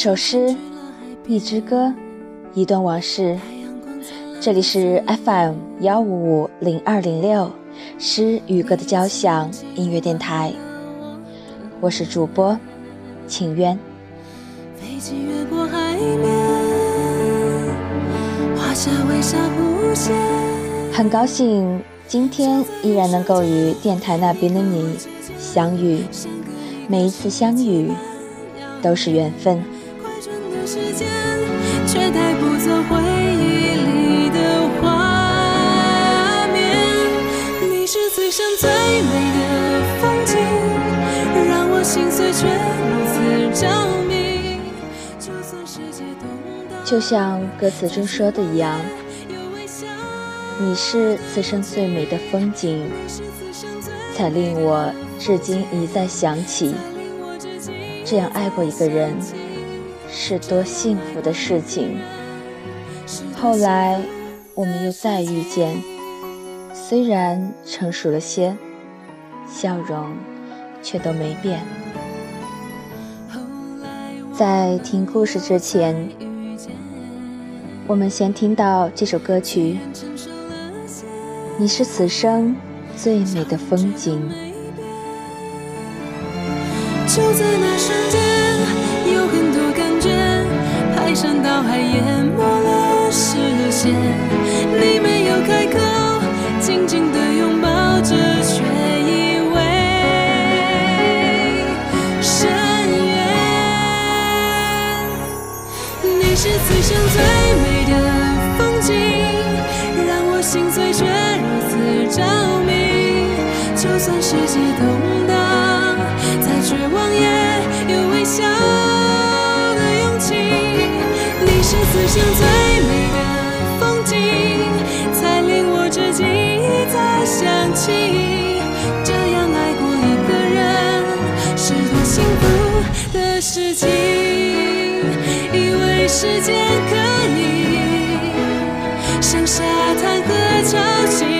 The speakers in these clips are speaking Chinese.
一首诗，一支歌，一段往事。这里是 FM 幺五五零二零六诗与歌的交响音乐电台，我是主播请渊。飞机越过海面，画下微笑弧线。很高兴今天依然能够与电台那边的你相遇，每一次相遇都是缘分。时间，却带不走回忆里的画面。你是此生最美的风景，让我心碎却如此着迷。就算世界动荡，就像歌词中说的一样，你是此生最美的风景，是此生最才令我至今一再想起，这样爱过一个人是多幸福的事情。后来我们又再遇见，虽然成熟了些，笑容却都没变。在听故事之前，我们先听到这首歌曲。你是此生最美的风景。就在那淹没了视线。你没有开口，紧紧地拥抱着，却以为深渊。你是此生最美的风景，让我心碎却如此着迷。就算世界都像最美的风景，才令我至今一再想起。这样爱过一个人，是多幸福的事情。以为时间可以像沙滩和潮汐，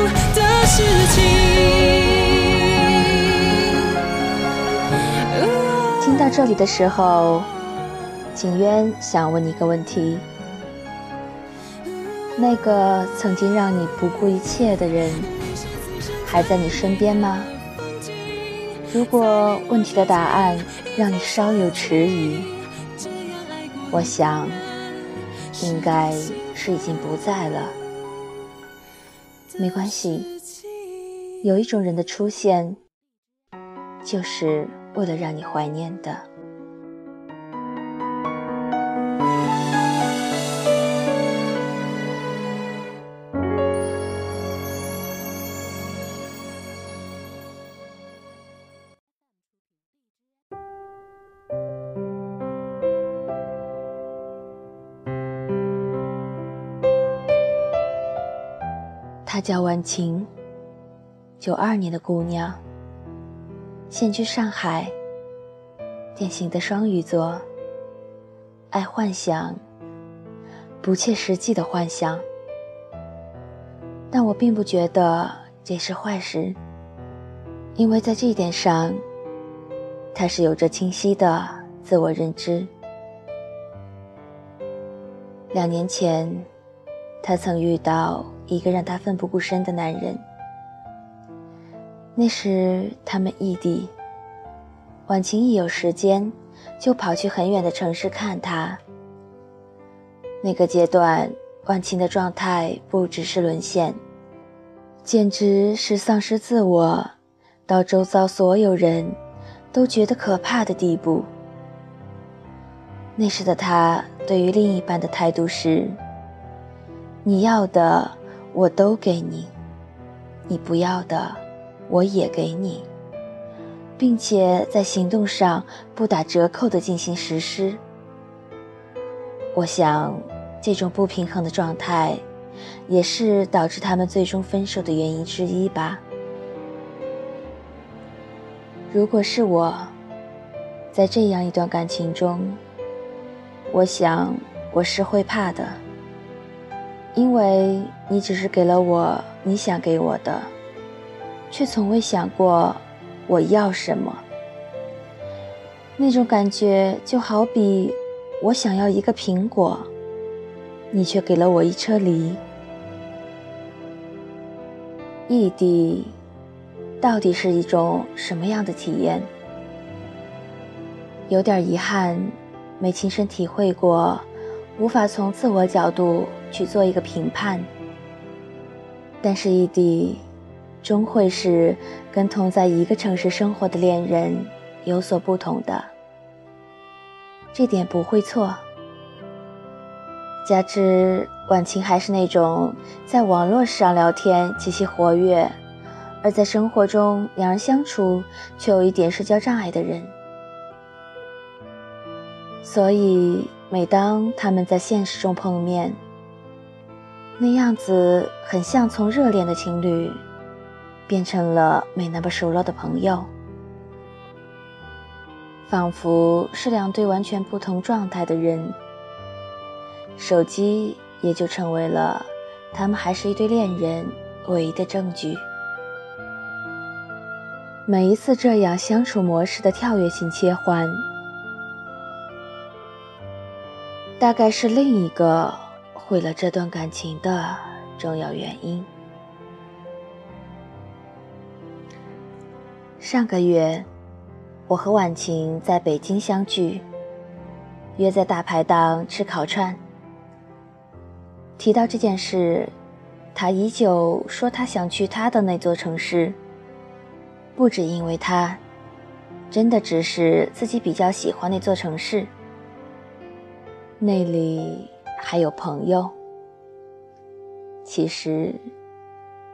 这里的时候，景渊想问你一个问题：那个曾经让你不顾一切的人，还在你身边吗？如果问题的答案让你稍有迟疑，我想应该是已经不在了。没关系，有一种人的出现，就是为了让你怀念的。她叫婉晴，九二年的姑娘，现居上海。典型的双鱼座，爱幻想，不切实际的幻想。但我并不觉得这是坏事，因为在这一点上，他是有着清晰的自我认知。两年前，他曾遇到一个让他奋不顾身的男人，那时他们异地。婉晴一有时间，就跑去很远的城市看他。那个阶段，婉晴的状态不只是沦陷，简直是丧失自我，到周遭所有人都觉得可怕的地步。那时的他对于另一半的态度是：你要的我都给你，你不要的我也给你。并且在行动上不打折扣地进行实施。我想，这种不平衡的状态，也是导致他们最终分手的原因之一吧。如果是我，在这样一段感情中，我想我是会怕的，因为你只是给了我你想给我的，却从未想过。我要什么？那种感觉就好比我想要一个苹果，你却给了我一车梨。异地到底是一种什么样的体验？有点遗憾，没亲身体会过，无法从自我角度去做一个评判。但是异地。终会是跟同在一个城市生活的恋人有所不同的，这点不会错。加之晚晴还是那种在网络上聊天极其活跃，而在生活中两人相处却有一点社交障碍的人，所以每当他们在现实中碰面，那样子很像从热恋的情侣。变成了没那么熟络的朋友，仿佛是两对完全不同状态的人。手机也就成为了他们还是一对恋人唯一的证据。每一次这样相处模式的跳跃性切换，大概是另一个毁了这段感情的重要原因。上个月，我和婉晴在北京相聚，约在大排档吃烤串。提到这件事，他依旧说他想去他的那座城市，不只因为他，真的只是自己比较喜欢那座城市，那里还有朋友。其实。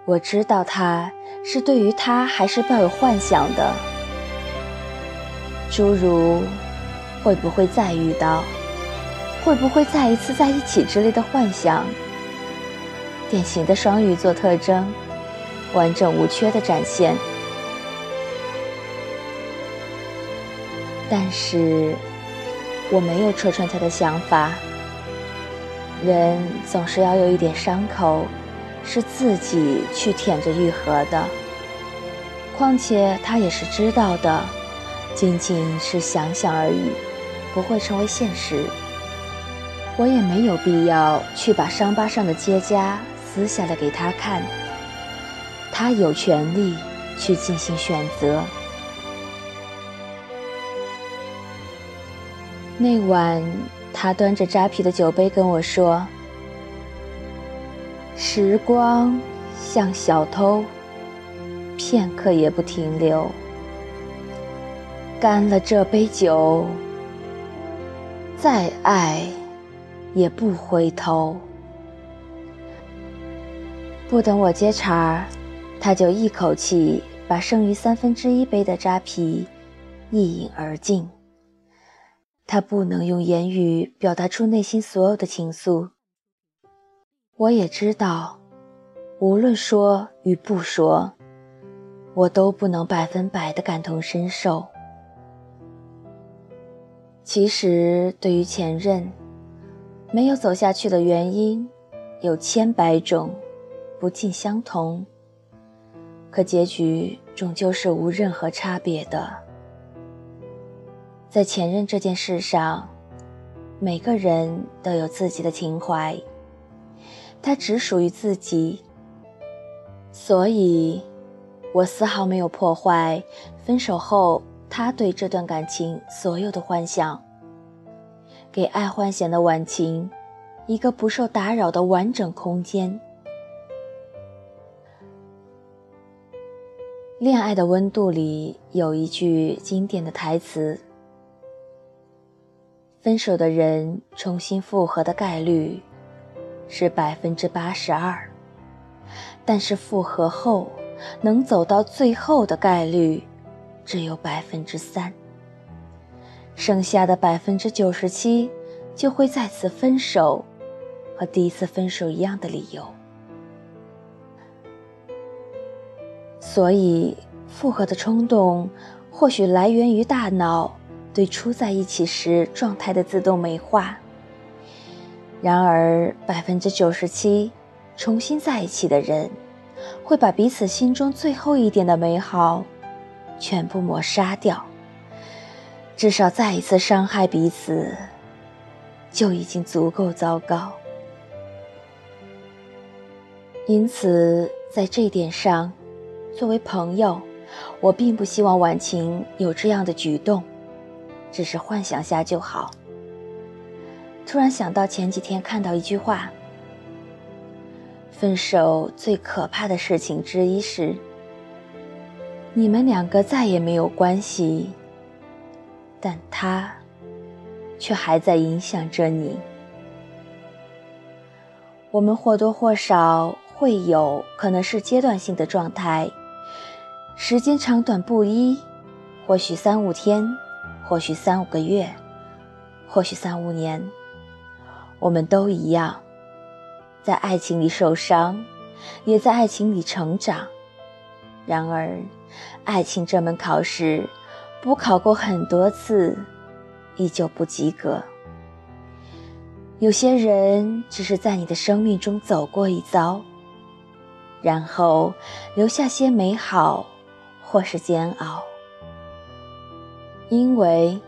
我知道他是对于他还是抱有幻想的，诸如会不会再遇到，会不会再一次在一起之类的幻想。典型的双鱼座特征，完整无缺的展现。但是我没有戳穿他的想法。人总是要有一点伤口。是自己去舔着愈合的，况且他也是知道的，仅仅是想想而已，不会成为现实。我也没有必要去把伤疤上的结痂撕下来给他看，他有权利去进行选择。那晚，他端着扎啤的酒杯跟我说。时光像小偷，片刻也不停留。干了这杯酒，再爱也不回头。不等我接茬儿，他就一口气把剩余三分之一杯的扎啤一饮而尽。他不能用言语表达出内心所有的情愫。我也知道，无论说与不说，我都不能百分百的感同身受。其实，对于前任，没有走下去的原因有千百种，不尽相同。可结局终究是无任何差别的。在前任这件事上，每个人都有自己的情怀。它只属于自己，所以，我丝毫没有破坏分手后他对这段感情所有的幻想。给爱幻想的晚晴，一个不受打扰的完整空间。《恋爱的温度》里有一句经典的台词：“分手的人重新复合的概率是百分之八十二，但是复合后能走到最后的概率只有百分之三，剩下的百分之九十七就会再次分手，和第一次分手一样的理由。”所以，复合的冲动或许来源于大脑对初在一起时状态的自动美化。然而，百分之九十七重新在一起的人，会把彼此心中最后一点的美好全部抹杀掉。至少再一次伤害彼此，就已经足够糟糕。因此，在这点上。作为朋友，我并不希望婉晴有这样的举动，只是幻想下就好。突然想到前几天看到一句话：分手最可怕的事情之一是，你们两个再也没有关系，但他却还在影响着你。我们或多或少会有可能是阶段性的状态。时间长短不一，或许三五天，或许三五个月，或许三五年，我们都一样，在爱情里受伤，也在爱情里成长。然而，爱情这门考试，补考过很多次，依旧不及格。有些人只是在你的生命中走过一遭，然后留下些美好。或是煎熬，因为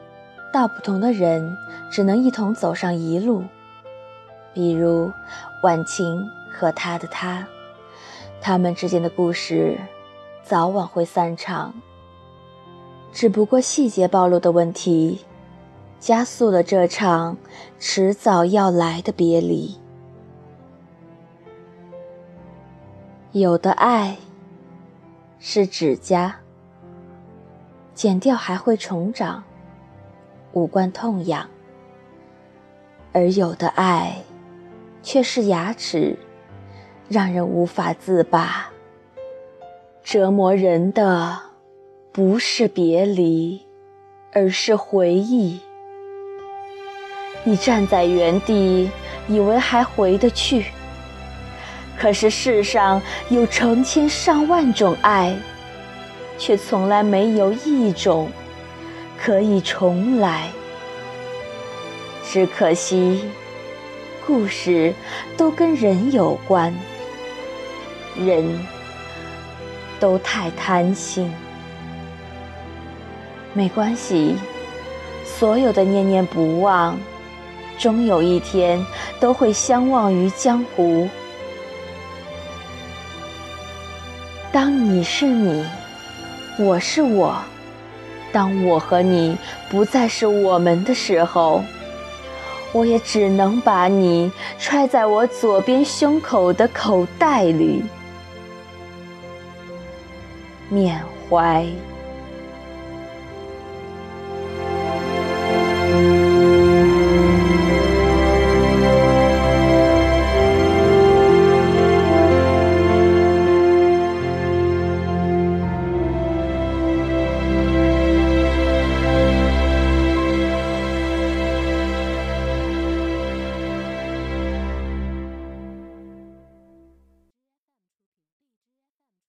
道不同的人只能一同走上一路。比如婉晴和他的他，他们之间的故事早晚会散场，只不过细节暴露的问题，加速了这场迟早要来的别离。有的爱。是指甲，剪掉还会重长，无关痛痒；而有的爱，却是牙齿，让人无法自拔。折磨人的，不是别离，而是回忆。你站在原地，以为还回得去。可是世上有成千上万种爱，却从来没有一种可以重来。只可惜，故事都跟人有关，人都太贪心。没关系，所有的念念不忘，终有一天都会相忘于江湖。当你是你，我是我，当我和你不再是我们的时候，我也只能把你揣在我左边胸口的口袋里，缅怀。